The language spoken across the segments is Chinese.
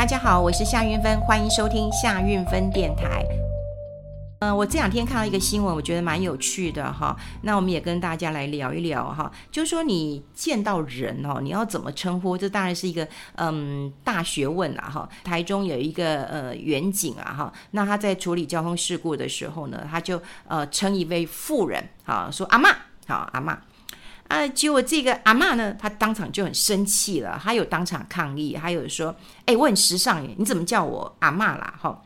大家好，我是夏韵芬，欢迎收听夏韵芬电台。嗯、我这两天看到一个新闻，我觉得蛮有趣的哈。那我们也跟大家来聊一聊哈，就是说你见到人哦，你要怎么称呼？这当然是一个嗯大学问啦哈。台中有一个呃员警啊哈，那他在处理交通事故的时候呢，他就呃称一位妇人啊说阿嬷，好阿嬷。啊，结果这个阿嬷呢，她当场就很生气了，她有当场抗议，还有说，哎，我很时尚耶，你怎么叫我阿嬷啦？哈，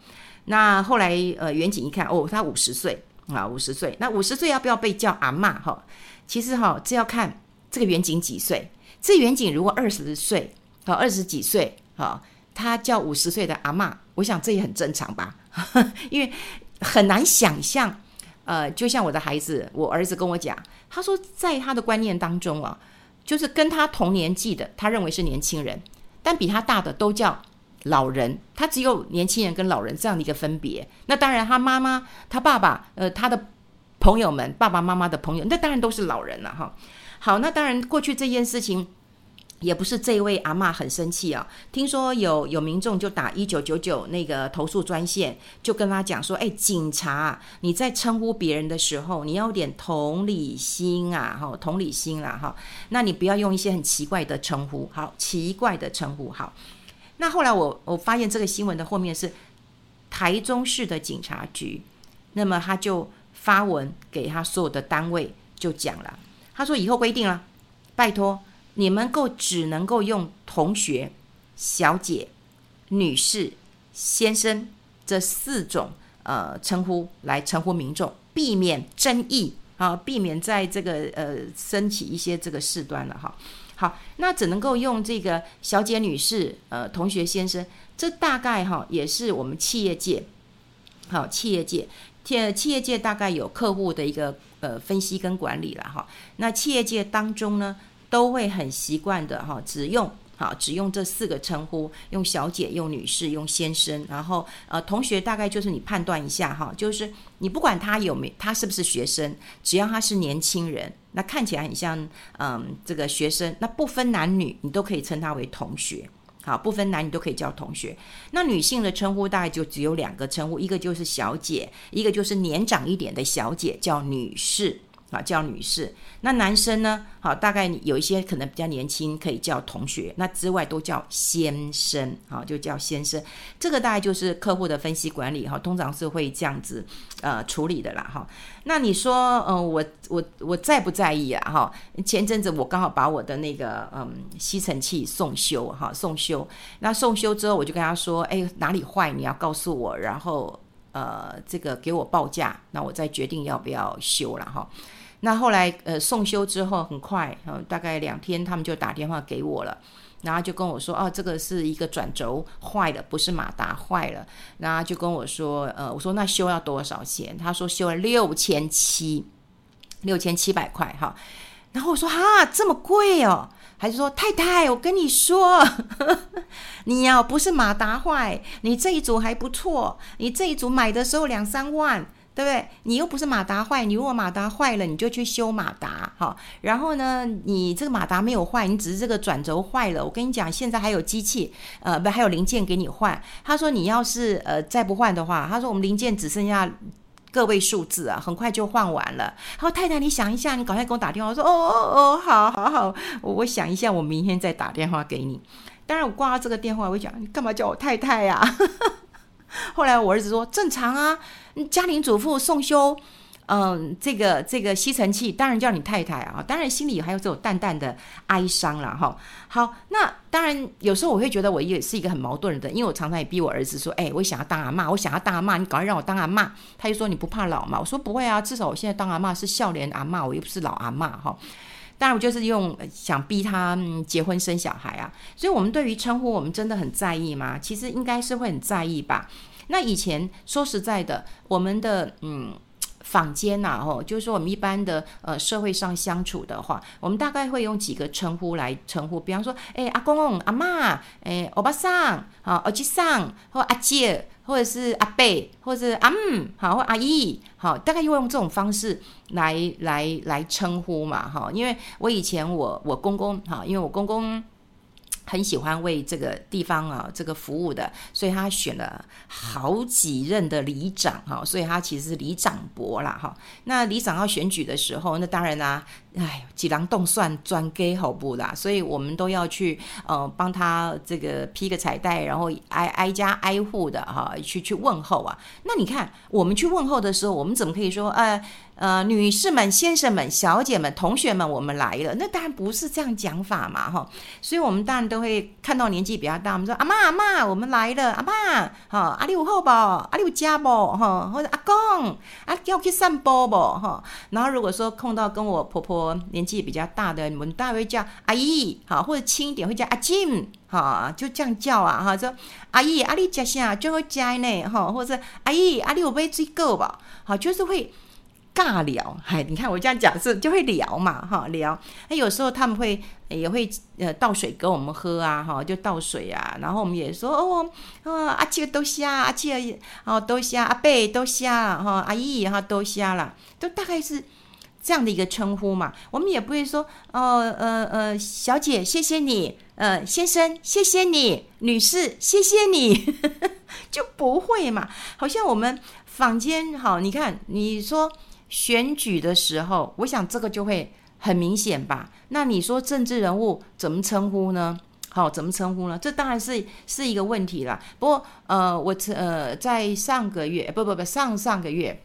那后来呃，远景一看，哦，她五十岁啊，五十岁，那五十岁要不要被叫阿嬷？哈，其实哈，这要看这个远景几岁。这远景如果二十岁，啊，二十几岁，哈，他叫五十岁的阿嬷，我想这也很正常吧，因为很难想象。呃，就像我的孩子，我儿子跟我讲，他说在他的观念当中啊，就是跟他同年纪的，他认为是年轻人，但比他大的都叫老人，他只有年轻人跟老人这样的一个分别。那当然，他妈妈、他爸爸，呃，他的朋友们，爸爸妈妈的朋友，那当然都是老人了哈。好，那当然过去这件事情。也不是这位阿嬷很生气啊，听说有有民众就打一九九九那个投诉专线，就跟他讲说：“哎，警察，你在称呼别人的时候，你要有点同理心啊，哈，同理心啦，哈，那你不要用一些很奇怪的称呼，好，奇怪的称呼，好。那后来我我发现这个新闻的后面是台中市的警察局，那么他就发文给他所有的单位就讲了，他说以后规定了，拜托。你们够只能够用同学、小姐、女士、先生这四种呃称呼来称呼民众，避免争议啊，避免在这个呃升起一些这个事端了哈。好，那只能够用这个小姐、女士、呃同学、先生，这大概哈也是我们企业界，好企业界，企企业界大概有客户的一个呃分析跟管理了哈。那企业界当中呢，都会很习惯的哈，只用好只用这四个称呼，用小姐、用女士、用先生，然后呃同学大概就是你判断一下哈，就是你不管他有没他是不是学生，只要他是年轻人，那看起来很像嗯这个学生，那不分男女，你都可以称他为同学，好，不分男女都可以叫同学。那女性的称呼大概就只有两个称呼，一个就是小姐，一个就是年长一点的小姐叫女士。啊，叫女士。那男生呢？好，大概有一些可能比较年轻，可以叫同学。那之外都叫先生，好，就叫先生。这个大概就是客户的分析管理哈，通常是会这样子呃处理的啦哈。那你说，嗯、我我我在不在意啊？哈，前阵子我刚好把我的那个嗯吸尘器送修哈，送修。那送修之后，我就跟他说，哎，哪里坏你要告诉我，然后呃这个给我报价，那我再决定要不要修了哈。那后来，呃，送修之后很快，呃，大概两天，他们就打电话给我了，然后就跟我说，哦，这个是一个转轴坏了，不是马达坏了，然后就跟我说，呃，我说那修要多少钱？他说修了六千七，六千七百块，哈，然后我说哈，这么贵哦？还是说太太，我跟你说，你要不是马达坏，你这一组还不错，你这一组买的时候两三万。对不对？你又不是马达坏，你如果马达坏了，你就去修马达，好。然后呢，你这个马达没有坏，你只是这个转轴坏了。我跟你讲，现在还有机器，呃，不还有零件给你换。他说你要是呃再不换的话，他说我们零件只剩下个位数字啊，很快就换完了。他说太太，你想一下，你赶快给我打电话。我说哦哦哦，好好好，我我想一下，我明天再打电话给你。当然，我挂了这个电话，我会讲你干嘛叫我太太呀？后来我儿子说正常啊，家庭主妇送修，嗯，这个这个吸尘器当然叫你太太啊，当然心里还有这种淡淡的哀伤了哈。好，那当然有时候我会觉得我也是一个很矛盾的，因为我常常也逼我儿子说，哎，我想要当阿嬷，我想要当阿嬷，你赶快让我当阿嬷。他就说你不怕老吗？我说不会啊，至少我现在当阿嬷是少年阿嬷，我又不是老阿嬷哈。当然我就是用想逼他结婚生小孩啊，所以我们对于称呼我们真的很在意吗？其实应该是会很在意吧。那以前说实在的，我们的嗯坊间呐，吼，就是说我们一般的呃社会上相处的话，我们大概会用几个称呼来称呼，比方说，哎，阿公、阿妈，哎，欧巴桑，好，欧吉桑，或阿姐，或者是阿贝，或者是阿姆，好，或阿姨，好，大概会用这种方式来来来称呼嘛，哈，因为我以前我我公公，哈，因为我公公。很喜欢为这个地方啊这个服务的，所以他选了好几任的里长哈，所以他其实是里长伯啦哈。那里长要选举的时候，那当然啦、啊，哎，几郎动算专给好不啦，所以我们都要去呃帮他这个披个彩带，然后挨挨家挨户的哈去去问候啊。那你看我们去问候的时候，我们怎么可以说呃？呃，女士们、先生们、小姐们、同学们，我们来了。那当然不是这样讲法嘛，哈。所以我们当然都会看到年纪比较大，我们说阿妈阿妈，我们来了，阿妈，哈，阿六好不？阿六家不？哈，或者阿公，阿叫去散步不？哈。然后如果说碰到跟我婆婆年纪比较大的，我们大概会叫阿姨，哈，或者轻一点会叫阿金，哈，就这样叫啊，哈，说阿姨，阿里家下？就会加呢，哈，或者阿姨，阿里有杯水果吧？好，就是会。尬聊，嗨，你看我这样讲是就会聊嘛，哈，聊。那有时候他们会也会呃倒水给我们喝啊，哈，就倒水啊。然后我们也说哦，哦，阿七都虾，阿七也哦都虾，阿贝都虾了哈，阿姨哈都虾了，都大概是这样的一个称呼嘛。我们也不会说哦，呃呃，小姐谢谢你，呃，先生谢谢你，女士谢谢你，就不会嘛。好像我们坊间哈，你看你说。选举的时候，我想这个就会很明显吧？那你说政治人物怎么称呼呢？好，怎么称呼呢？这当然是是一个问题了。不过，呃，我呃在上个月，不不不，上上个月，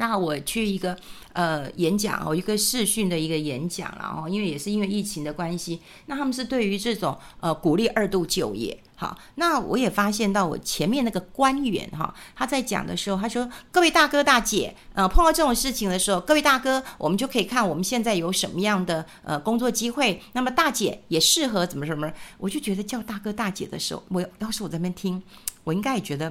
那我去一个呃演讲哦，一个视讯的一个演讲了哦，因为也是因为疫情的关系，那他们是对于这种呃鼓励二度就业。好，那我也发现到我前面那个官员哈，他在讲的时候，他说：“各位大哥大姐，呃，碰到这种事情的时候，各位大哥，我们就可以看我们现在有什么样的呃工作机会。那么大姐也适合怎么什么？我就觉得叫大哥大姐的时候，我要是我在那边听，我应该也觉得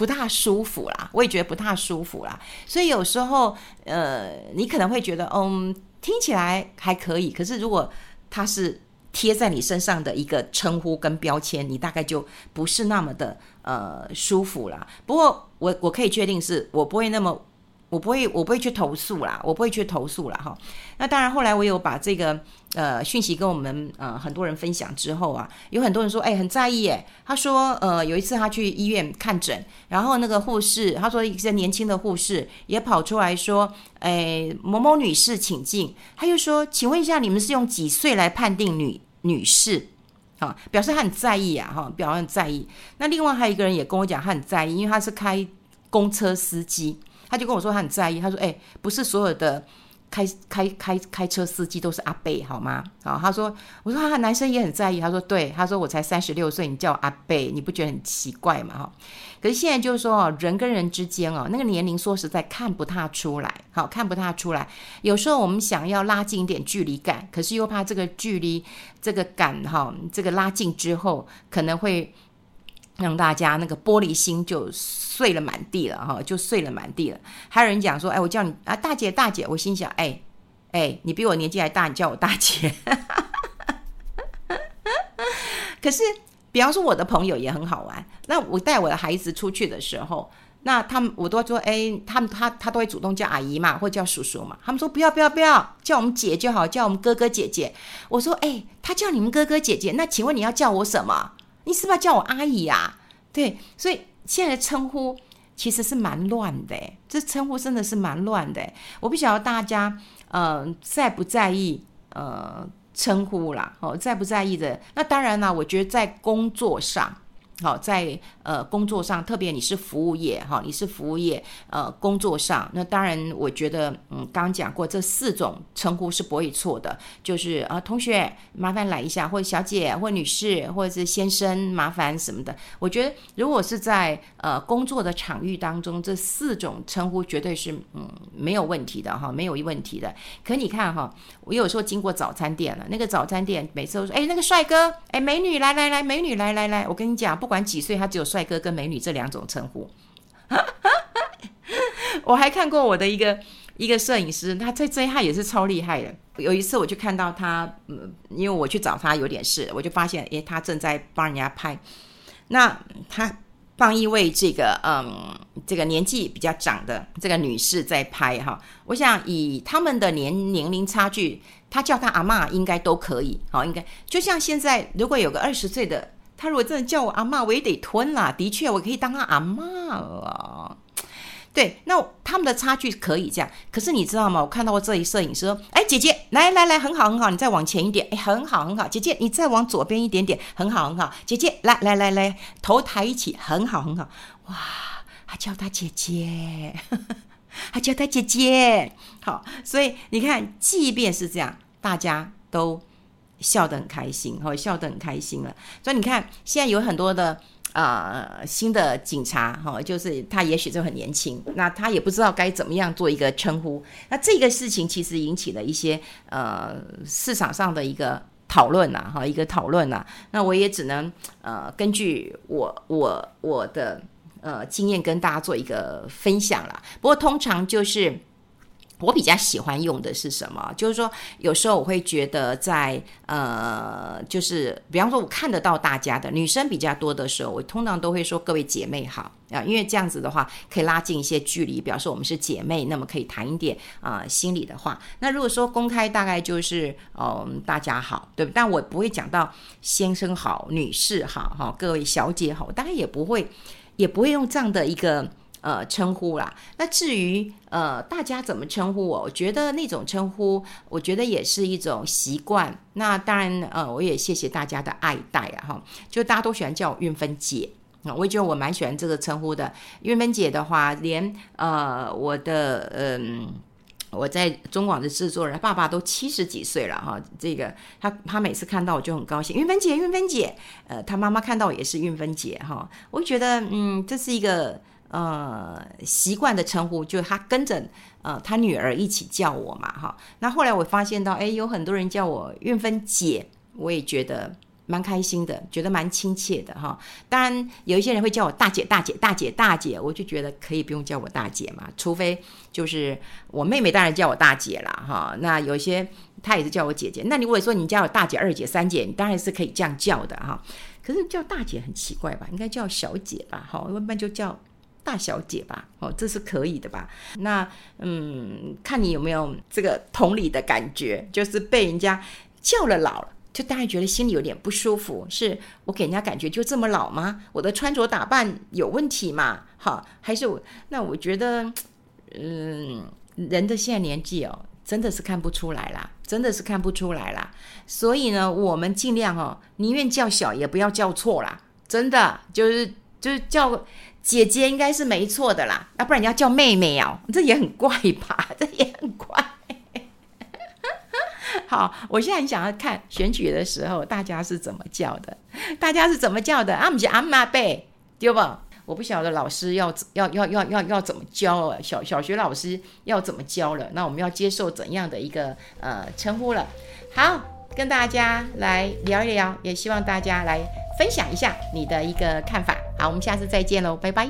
不大舒服啦，我也觉得不大舒服啦。所以有时候，呃，你可能会觉得，嗯，听起来还可以，可是如果他是。贴在你身上的一个称呼跟标签，你大概就不是那么的呃舒服了。不过我我可以确定是我不会那么。我不会，我不会去投诉啦，我不会去投诉啦。哈。那当然，后来我有把这个呃讯息跟我们呃很多人分享之后啊，有很多人说，哎，很在意耶。他说，呃，有一次他去医院看诊，然后那个护士，他说一些年轻的护士也跑出来说，哎，某某女士请进。他又说，请问一下，你们是用几岁来判定女女士？啊，表示他很在意啊，哈，表示很在意。那另外还有一个人也跟我讲，他很在意，因为他是开公车司机。他就跟我说他很在意，他说：“哎，不是所有的开开开开车司机都是阿伯，好吗？”好，他说：“我说他男生也很在意。”他说：“对，他说我才三十六岁，你叫我阿伯，你不觉得很奇怪吗？”哈，可是现在就是说哦，人跟人之间哦，那个年龄说实在看不太出来，好，看不太出来。有时候我们想要拉近一点距离感，可是又怕这个距离这个感哈，这个拉近之后可能会。让大家那个玻璃心就碎了满地了哈，就碎了满地了。还有人讲说，哎，我叫你啊，大姐大姐。我心想，哎哎，你比我年纪还大，你叫我大姐。可是，比方说我的朋友也很好玩。那我带我的孩子出去的时候，那他们我都说，哎，他们他他都会主动叫阿姨嘛，或叫叔叔嘛。他们说不要不要不要，叫我们姐就好，叫我们哥哥姐姐。我说，哎，他叫你们哥哥姐姐，那请问你要叫我什么？你是不是叫我阿姨啊？对，所以现在的称呼其实是蛮乱的，这称呼真的是蛮乱的。我不晓得大家嗯在不在意呃称呼啦，哦，在不在意的？那当然啦，我觉得在工作上。好，在呃工作上，特别你是服务业哈，你是服务业呃工作上，那当然我觉得嗯，刚刚讲过这四种称呼是不会错的，就是啊、同学麻烦来一下，或者小姐或女士或者是先生麻烦什么的。我觉得如果是在呃工作的场域当中，这四种称呼绝对是嗯没有问题的哈，没有问题的。可你看哈，我有时候经过早餐店了，那个早餐店每次都说哎那个帅哥哎美女来来来美女来来来，我跟你讲不。不管几岁，他只有帅哥跟美女这两种称呼。我还看过我的一个一个摄影师，他在这他也是超厉害的。有一次我就看到他，嗯，因为我去找他有点事，我就发现，诶，他正在帮人家拍。那他帮一位这个，嗯，这个年纪比较长的这个女士在拍哈。我想以他们的年年龄差距，他叫他阿嬷应该都可以，好，应该就像现在，如果有个二十岁的，他如果真的叫我阿嬷，我也得吞啦。的确，我可以当他阿嬷了。对，那他们的差距可以这样，可是你知道吗？我看到过这一摄影师说：“哎，姐姐，来来来，很好很好，你再往前一点，哎，很好很好，姐姐，你再往左边一点点，很好很好，姐姐，来来来来，头抬一起，很好很好，哇，还叫他姐姐，还叫他姐姐，好，所以你看，即便是这样，大家都笑得很开心，哈，笑得很开心了。所以你看，现在有很多的。呃，新的警察哈、就是他，也许就很年轻，那他也不知道该怎么样做一个称呼。那这个事情其实引起了一些呃市场上的一个讨论呐，哈，一个讨论呐。那我也只能呃根据我我我的呃经验跟大家做一个分享啦。不过通常就是。我比较喜欢用的是什么？就是说，有时候我会觉得在呃，就是比方说，我看得到大家的女生比较多的时候，我通常都会说各位姐妹好啊，因为这样子的话可以拉近一些距离，表示我们是姐妹，那么可以谈一点啊、心里的话。那如果说公开，大概就是嗯、大家好，对不？但我不会讲到先生好、女士好、哈各位小姐好，大概也不会，也不会用这样的一个。呃，称呼啦。那至于呃，大家怎么称呼我？我觉得那种称呼，我觉得也是一种习惯。那当然，呃，我也谢谢大家的爱戴啊，哈。就大家都喜欢叫我韵芬姐啊，我也觉得我蛮喜欢这个称呼的。韵芬姐的话，连呃，我的嗯、我在中广的制作人爸爸都七十几岁了哈。这个他他每次看到我就很高兴，韵芬姐，韵芬姐。呃，他妈妈看到也是韵芬姐哈。我觉得嗯，这是一个。呃，习惯的称呼，就是他跟着呃他女儿一起叫我嘛，哈。那后来我发现到，哎，有很多人叫我运芬姐，我也觉得蛮开心的，觉得蛮亲切的，哈。当然，有一些人会叫我大姐、大姐、大姐、大姐，我就觉得可以不用叫我大姐嘛，除非就是我妹妹当然叫我大姐啦，哈。那有些她也是叫我姐姐，那你如果说你叫我大姐、二姐、三姐，你当然是可以这样叫的，哈。可是叫大姐很奇怪吧？应该叫小姐吧？哈，一般就叫。大小姐吧，哦，这是可以的吧？那嗯，看你有没有这个同理的感觉，就是被人家叫了老了，就大家觉得心里有点不舒服。是我给人家感觉就这么老吗？我的穿着打扮有问题吗？好，还是我？那我觉得，嗯，人的现在年纪哦，真的是看不出来啦，真的是看不出来啦。所以呢，我们尽量哦，宁愿叫小，也不要叫错啦。真的就是就是叫。姐姐应该是没错的啦，要不然你要叫妹妹哦，这也很怪吧？这也很怪。好，我现在很想要看选举的时候，大家是怎么叫的？大家是怎么叫的？啊，不是阿妈呗，对吧？我不晓得老师要要要要要要怎么教了，小小学老师要怎么教了？那我们要接受怎样的一个呃称呼了？好，跟大家来聊一聊，也希望大家来。分享一下你的一个看法，好，我们下次再见喽，拜拜。